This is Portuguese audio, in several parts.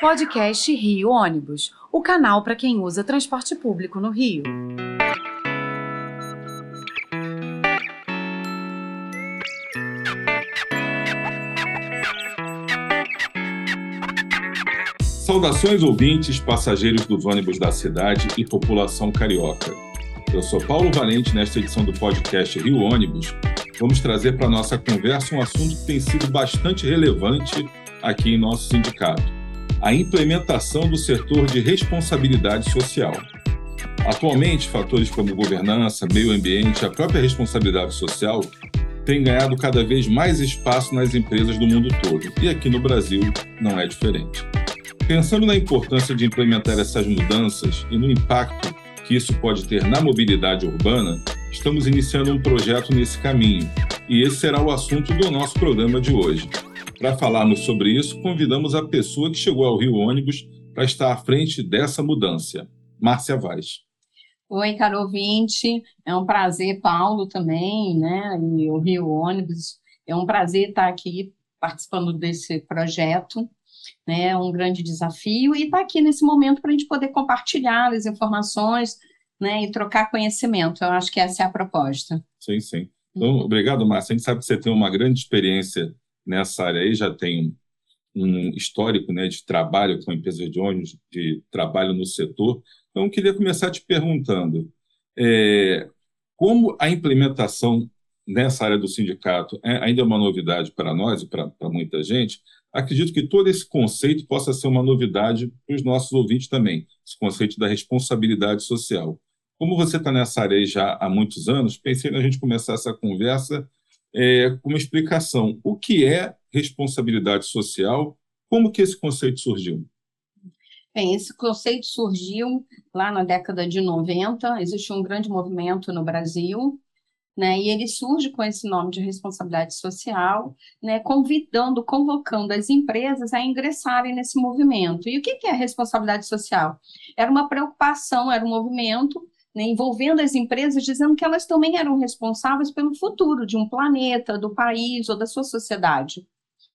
Podcast Rio Ônibus, o canal para quem usa transporte público no Rio. Saudações ouvintes, passageiros do ônibus da cidade e população carioca. Eu sou Paulo Valente nesta edição do podcast Rio Ônibus. Vamos trazer para nossa conversa um assunto que tem sido bastante relevante aqui em nosso sindicato: a implementação do setor de responsabilidade social. Atualmente, fatores como governança, meio ambiente e a própria responsabilidade social têm ganhado cada vez mais espaço nas empresas do mundo todo, e aqui no Brasil não é diferente. Pensando na importância de implementar essas mudanças e no impacto que isso pode ter na mobilidade urbana, estamos iniciando um projeto nesse caminho, e esse será o assunto do nosso programa de hoje. Para falarmos sobre isso, convidamos a pessoa que chegou ao Rio Ônibus para estar à frente dessa mudança, Márcia Vaz. Oi, caro ouvinte, é um prazer, Paulo também, né, e o Rio Ônibus, é um prazer estar aqui participando desse projeto, né, é um grande desafio, e estar aqui nesse momento para a gente poder compartilhar as informações, né, e trocar conhecimento, eu acho que essa é a proposta. Sim, sim. Então, obrigado, Márcia, a gente sabe que você tem uma grande experiência nessa área aí, já tem um histórico né, de trabalho com empresas de ônibus, de trabalho no setor. Então, eu queria começar te perguntando é, como a implementação nessa área do sindicato é, ainda é uma novidade para nós e para muita gente. Acredito que todo esse conceito possa ser uma novidade para os nossos ouvintes também, esse conceito da responsabilidade social. Como você está nessa área já há muitos anos, pensei na gente começar essa conversa é, uma explicação. O que é responsabilidade social? Como que esse conceito surgiu? Bem, esse conceito surgiu lá na década de 90, existe um grande movimento no Brasil, né, e ele surge com esse nome de responsabilidade social, né, convidando, convocando as empresas a ingressarem nesse movimento. E o que é responsabilidade social? Era uma preocupação, era um movimento né, envolvendo as empresas, dizendo que elas também eram responsáveis pelo futuro de um planeta, do país ou da sua sociedade.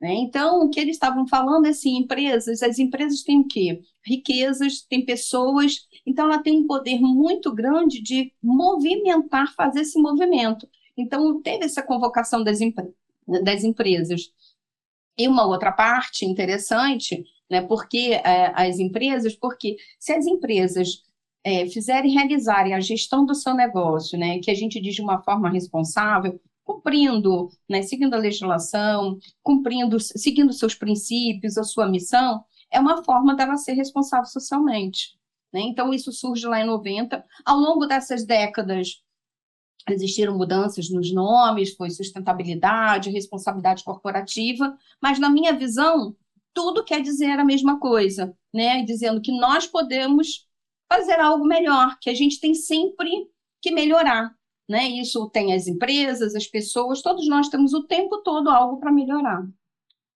Né? Então, o que eles estavam falando é assim, empresas, as empresas têm o quê? Riquezas, têm pessoas, então ela tem um poder muito grande de movimentar, fazer esse movimento. Então, teve essa convocação das, das empresas. E uma outra parte interessante, né, porque é, as empresas, porque se as empresas é, fizerem realizarem a gestão do seu negócio, né, que a gente diz de uma forma responsável, cumprindo, né, seguindo a legislação, cumprindo, seguindo seus princípios, a sua missão, é uma forma dela ser responsável socialmente. Né? Então, isso surge lá em 90. Ao longo dessas décadas, existiram mudanças nos nomes, foi sustentabilidade, responsabilidade corporativa, mas na minha visão, tudo quer dizer a mesma coisa, né? Dizendo que nós podemos fazer algo melhor, que a gente tem sempre que melhorar. Né? Isso tem as empresas, as pessoas, todos nós temos o tempo todo algo para melhorar.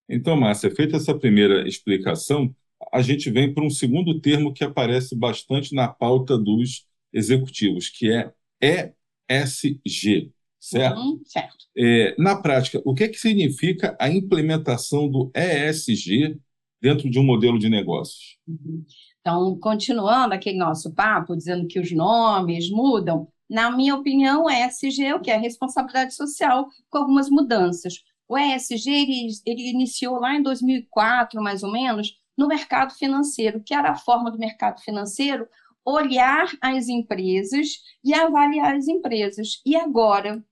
Então, Márcia, feita essa primeira explicação, a gente vem para um segundo termo que aparece bastante na pauta dos executivos, que é ESG, certo? Uhum, certo. É, na prática, o que, é que significa a implementação do ESG dentro de um modelo de negócios? Uhum. Então, continuando aquele nosso papo, dizendo que os nomes mudam, na minha opinião, o ESG, o que é responsabilidade social, com algumas mudanças. O ESG ele, ele iniciou lá em 2004, mais ou menos, no mercado financeiro, que era a forma do mercado financeiro olhar as empresas e avaliar as empresas. E agora,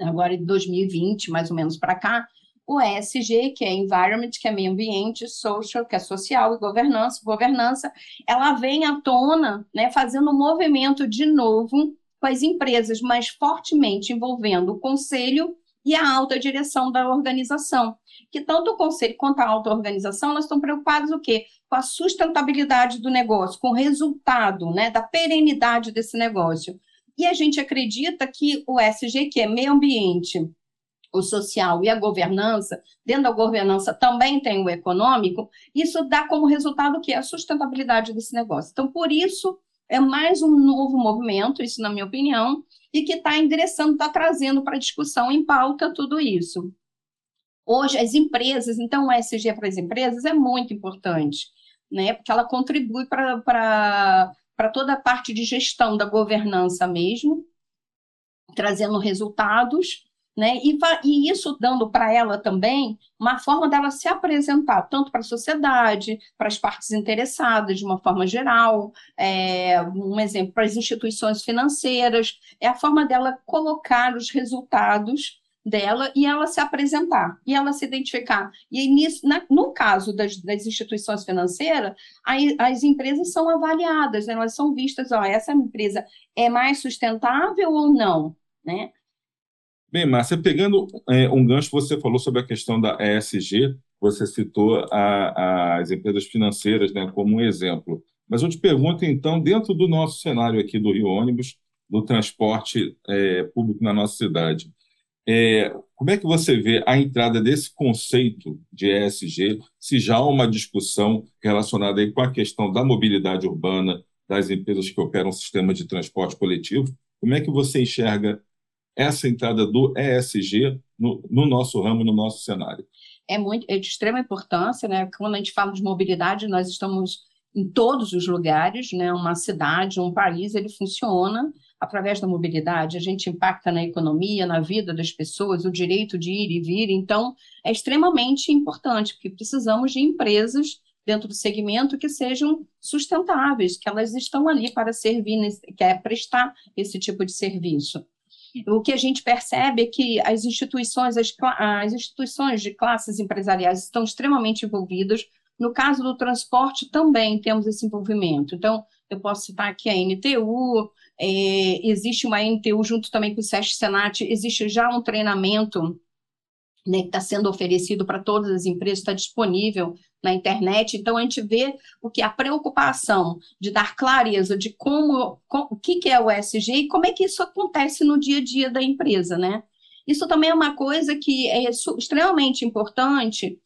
agora em 2020, mais ou menos para cá, o ESG, que é Environment, que é meio ambiente, Social, que é social, e governança, governança, ela vem à tona, né, fazendo um movimento de novo com as empresas, mas fortemente envolvendo o conselho e a alta direção da organização. Que tanto o conselho quanto a alta organização, elas estão preocupadas o quê? Com a sustentabilidade do negócio, com o resultado, né, da perenidade desse negócio. E a gente acredita que o ESG, que é meio ambiente, o social e a governança, dentro da governança também tem o econômico, isso dá como resultado o que? A sustentabilidade desse negócio. Então, por isso, é mais um novo movimento, isso na minha opinião, e que está endereçando, está trazendo para discussão em pauta tudo isso. Hoje, as empresas, então o ESG para as empresas é muito importante, né? Porque ela contribui para toda a parte de gestão da governança mesmo, trazendo resultados né? E, e isso dando para ela também uma forma dela se apresentar, tanto para a sociedade, para as partes interessadas, de uma forma geral, é, um exemplo, para as instituições financeiras, é a forma dela colocar os resultados dela e ela se apresentar, e ela se identificar. E nisso, na, no caso das, das instituições financeiras, as empresas são avaliadas, né? elas são vistas, ó, essa empresa é mais sustentável ou não, né? Bem, Márcia, pegando é, um gancho, você falou sobre a questão da ESG, você citou a, as empresas financeiras né, como um exemplo. Mas eu te pergunto, então, dentro do nosso cenário aqui do Rio Ônibus, do transporte é, público na nossa cidade, é, como é que você vê a entrada desse conceito de ESG, se já há uma discussão relacionada aí com a questão da mobilidade urbana, das empresas que operam sistema de transporte coletivo, como é que você enxerga essa entrada do ESG no, no nosso ramo, no nosso cenário? É, muito, é de extrema importância, né? Quando a gente fala de mobilidade, nós estamos em todos os lugares, né? Uma cidade, um país, ele funciona através da mobilidade. A gente impacta na economia, na vida das pessoas, o direito de ir e vir. Então, é extremamente importante, porque precisamos de empresas dentro do segmento que sejam sustentáveis, que elas estão ali para servir, que é prestar esse tipo de serviço o que a gente percebe é que as instituições, as, as instituições de classes empresariais estão extremamente envolvidas. No caso do transporte, também temos esse envolvimento. Então, eu posso citar aqui a NTU, é, existe uma NTU junto também com o SESC Senat, existe já um treinamento né, que está sendo oferecido para todas as empresas, está disponível na internet. Então, a gente vê o que a preocupação de dar clareza de como, com, o que, que é o ESG e como é que isso acontece no dia a dia da empresa, né? Isso também é uma coisa que é extremamente importante,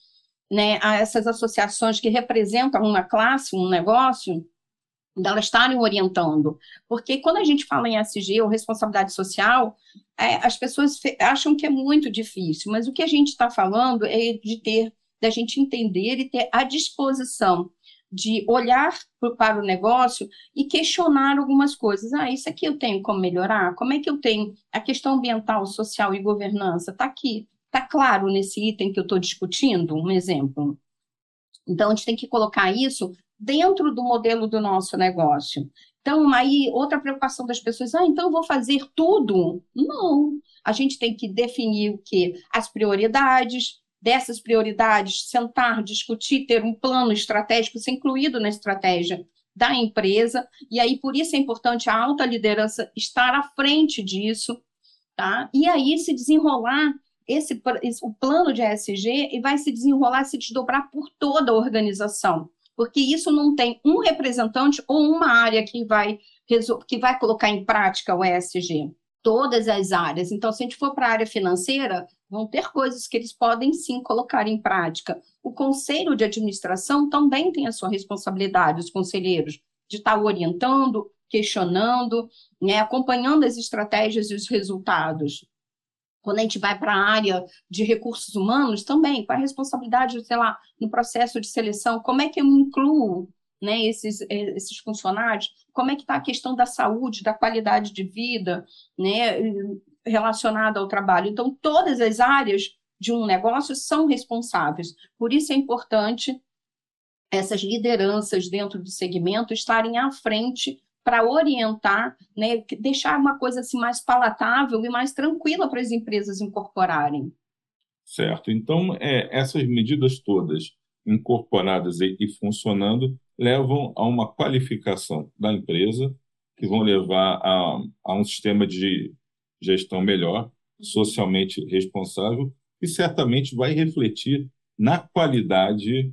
né, a essas associações que representam uma classe, um negócio, delas estarem orientando. Porque quando a gente fala em SG ou responsabilidade social, é, as pessoas acham que é muito difícil, mas o que a gente está falando é de ter, da gente entender e ter a disposição de olhar para o negócio e questionar algumas coisas. Ah, isso aqui eu tenho como melhorar? Como é que eu tenho a questão ambiental, social e governança? Está aqui, está claro nesse item que eu estou discutindo? Um exemplo. Então, a gente tem que colocar isso dentro do modelo do nosso negócio. Então, aí, outra preocupação das pessoas, ah, então eu vou fazer tudo? Não. A gente tem que definir o que? As prioridades, dessas prioridades, sentar, discutir, ter um plano estratégico, ser incluído na estratégia da empresa, e aí por isso é importante a alta liderança estar à frente disso, tá? E aí se desenrolar esse, esse o plano de ESG e vai se desenrolar, se desdobrar por toda a organização porque isso não tem um representante ou uma área que vai, que vai colocar em prática o ESG. Todas as áreas. Então, se a gente for para a área financeira, vão ter coisas que eles podem sim colocar em prática. O conselho de administração também tem a sua responsabilidade, os conselheiros, de estar orientando, questionando, né, acompanhando as estratégias e os resultados. Quando a gente vai para a área de recursos humanos, também, qual a responsabilidade, sei lá, no processo de seleção, como é que eu incluo né, esses, eh, esses funcionários, como é que está a questão da saúde, da qualidade de vida, né, relacionada ao trabalho. Então, todas as áreas de um negócio são responsáveis. Por isso é importante essas lideranças dentro do segmento estarem à frente para orientar, né, deixar uma coisa assim mais palatável e mais tranquila para as empresas incorporarem. Certo. Então, é, essas medidas todas incorporadas e, e funcionando levam a uma qualificação da empresa, que vão levar a, a um sistema de gestão melhor, socialmente responsável, e certamente vai refletir na qualidade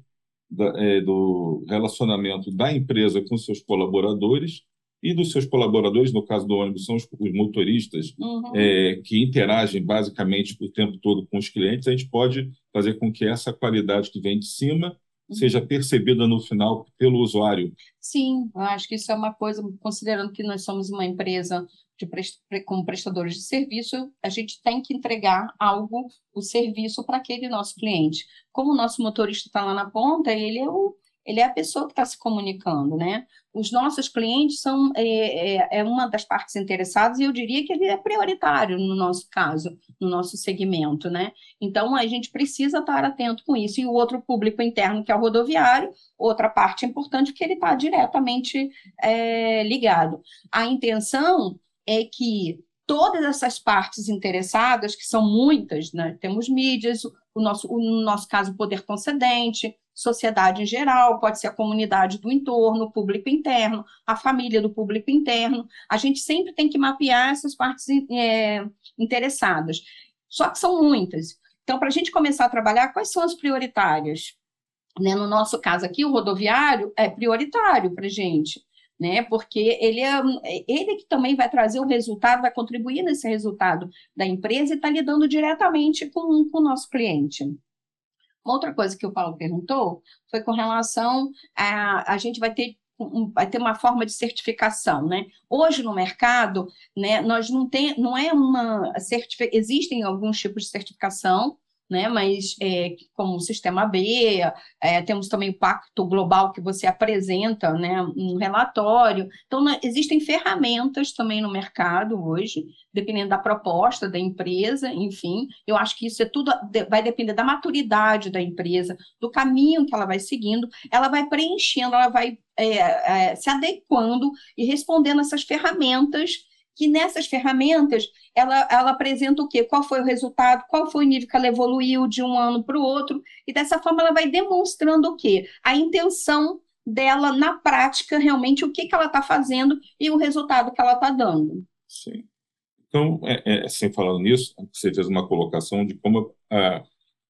da, é, do relacionamento da empresa com seus colaboradores e dos seus colaboradores, no caso do ônibus, são os, os motoristas, uhum. é, que interagem basicamente o tempo todo com os clientes, a gente pode fazer com que essa qualidade que vem de cima uhum. seja percebida no final pelo usuário. Sim, eu acho que isso é uma coisa, considerando que nós somos uma empresa de prest... como prestadores de serviço, a gente tem que entregar algo, o serviço para aquele nosso cliente. Como o nosso motorista está lá na ponta, ele é o ele é a pessoa que está se comunicando, né? Os nossos clientes são é, é, é, uma das partes interessadas e eu diria que ele é prioritário no nosso caso, no nosso segmento, né? Então a gente precisa estar atento com isso. E o outro público interno, que é o rodoviário, outra parte importante, que ele está diretamente é, ligado. A intenção é que todas essas partes interessadas, que são muitas, né? temos mídias, o nosso, no nosso caso, o poder concedente, sociedade em geral, pode ser a comunidade do entorno, o público interno, a família do público interno. A gente sempre tem que mapear essas partes é, interessadas. Só que são muitas. Então, para a gente começar a trabalhar, quais são as prioritárias? Né? No nosso caso aqui, o rodoviário é prioritário para a gente né? Porque ele é ele que também vai trazer o resultado, vai contribuir nesse resultado da empresa e está lidando diretamente com, com o nosso cliente. Outra coisa que o Paulo perguntou foi com relação a a gente vai ter vai ter uma forma de certificação, né? Hoje no mercado, né, nós não tem, não é uma certificação, existem alguns tipos de certificação, né? Mas é, como o Sistema B, é, temos também o Pacto Global que você apresenta, né? Um relatório. Então, né, existem ferramentas também no mercado hoje, dependendo da proposta da empresa, enfim. Eu acho que isso é tudo vai depender da maturidade da empresa, do caminho que ela vai seguindo, ela vai preenchendo, ela vai é, é se adequando e respondendo essas ferramentas que nessas ferramentas ela, ela apresenta o quê? Qual foi o resultado, qual foi o nível que ela evoluiu de um ano para o outro, e dessa forma ela vai demonstrando o quê? A intenção dela na prática, realmente, o que, que ela está fazendo e o resultado que ela está dando. Sim. Então, é, é, assim, falando nisso, você fez uma colocação de como ah,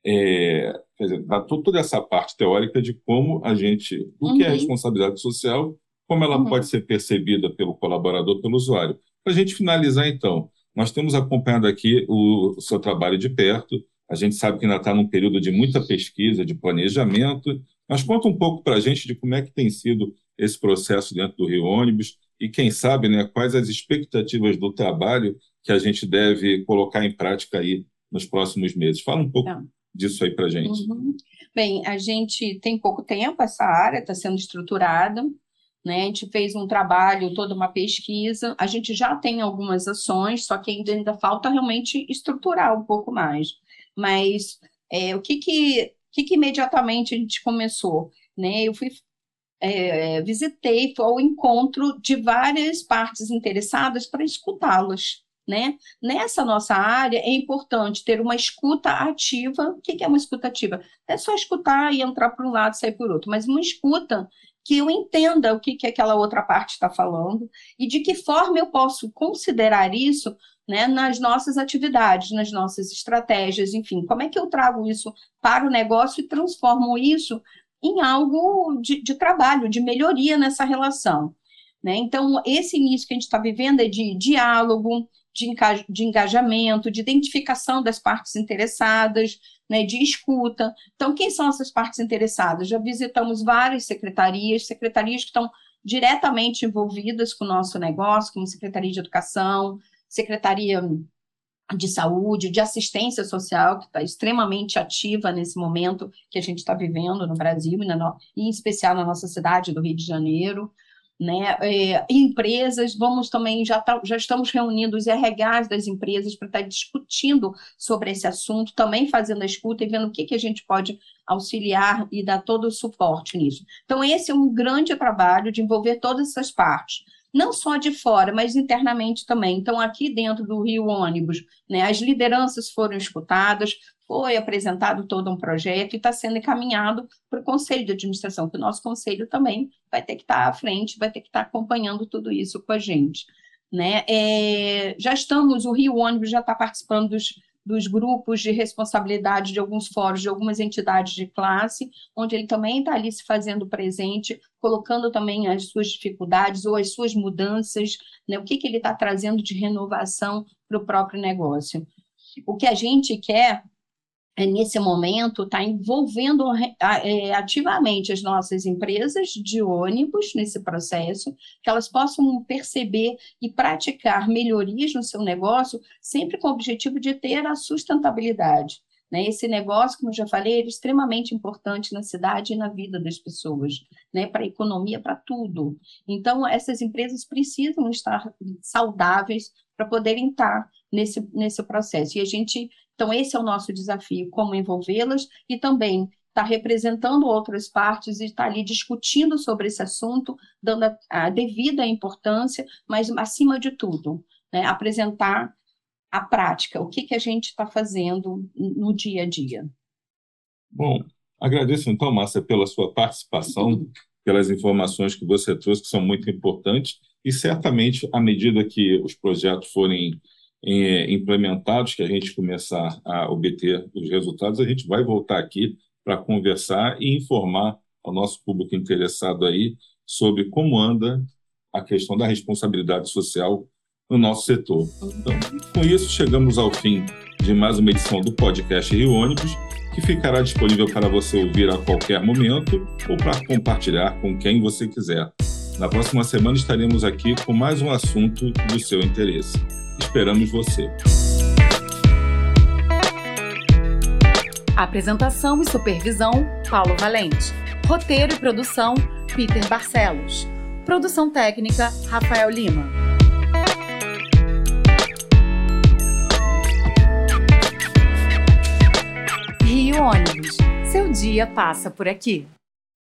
é, quer dizer, toda essa parte teórica de como a gente, o uhum. que é uhum. responsabilidade social, como ela uhum. pode ser percebida pelo colaborador, pelo usuário. Para a gente finalizar, então, nós temos acompanhado aqui o, o seu trabalho de perto. A gente sabe que ainda está num período de muita pesquisa, de planejamento. Mas conta um pouco para a gente de como é que tem sido esse processo dentro do Rio Ônibus e, quem sabe, né, quais as expectativas do trabalho que a gente deve colocar em prática aí nos próximos meses. Fala um pouco disso aí para a gente. Uhum. Bem, a gente tem pouco tempo, essa área está sendo estruturada, né? A gente fez um trabalho, toda uma pesquisa, a gente já tem algumas ações, só que ainda, ainda falta realmente estruturar um pouco mais. Mas é, o que que, que que imediatamente a gente começou? Né? Eu fui é, visitei ao encontro de várias partes interessadas para escutá-las. Né? Nessa nossa área é importante ter uma escuta ativa. O que é uma escuta ativa? É só escutar e entrar por um lado e sair por outro, mas uma escuta que eu entenda o que, que aquela outra parte está falando e de que forma eu posso considerar isso né, nas nossas atividades, nas nossas estratégias, enfim, como é que eu trago isso para o negócio e transformo isso em algo de, de trabalho, de melhoria nessa relação. Né? Então, esse início que a gente está vivendo é de diálogo, de, engajamento, de identificação das partes interessadas, né, de escuta. Então, quem são essas partes interessadas? Já visitamos várias secretarias, secretarias que estão diretamente envolvidas com o nosso negócio, como Secretaria de Educação, Secretaria de Saúde, de Assistência Social, que está extremamente ativa nesse momento que a gente está vivendo no Brasil, e, na, e em especial na nossa cidade do Rio de Janeiro né? É, empresas, vamos também, já, tá, já estamos reunindo os RHs das empresas para estar tá discutindo sobre esse assunto, também fazendo a escuta e vendo o que, que a gente pode auxiliar e dar todo o suporte nisso. Então, esse é um grande trabalho de envolver todas essas partes não só de fora, mas internamente também. Então, aqui dentro do Rio Ônibus, né, as lideranças foram escutadas, foi apresentado todo um projeto e está sendo encaminhado para o Conselho de Administração, que o nosso Conselho também vai ter que estar tá à frente, vai ter que estar tá acompanhando tudo isso com a gente. Né? É, já estamos, o Rio Ônibus já está participando dos dos grupos de responsabilidade de alguns fóruns, de algumas entidades de classe, onde ele também está ali se fazendo presente, colocando também as suas dificuldades ou as suas mudanças, né? o que, que ele está trazendo de renovação para o próprio negócio. O que a gente quer nesse momento, está envolvendo é, ativamente as nossas empresas de ônibus nesse processo, que elas possam perceber e praticar melhorias no seu negócio, sempre com o objetivo de ter a sustentabilidade. Né? Esse negócio, como eu já falei, é extremamente importante na cidade e na vida das pessoas, né? para a economia, para tudo. Então, essas empresas precisam estar saudáveis para poderem estar nesse, nesse processo. E a gente, então, esse é o nosso desafio, como envolvê-las e também estar tá representando outras partes e estar tá ali discutindo sobre esse assunto, dando a, a devida importância, mas acima de tudo, né, apresentar a prática, o que, que a gente está fazendo no dia a dia. Bom, agradeço então, Márcia, pela sua participação, pelas informações que você trouxe, que são muito importantes, e certamente, à medida que os projetos forem implementados, que a gente começar a obter os resultados, a gente vai voltar aqui para conversar e informar ao nosso público interessado aí sobre como anda a questão da responsabilidade social no nosso setor. Então, com isso, chegamos ao fim de mais uma edição do podcast Rio Ônibus, que ficará disponível para você ouvir a qualquer momento ou para compartilhar com quem você quiser. Na próxima semana estaremos aqui com mais um assunto do seu interesse. Esperamos você. Apresentação e supervisão: Paulo Valente. Roteiro e produção: Peter Barcelos. Produção técnica: Rafael Lima. Rio Ônibus. Seu dia passa por aqui.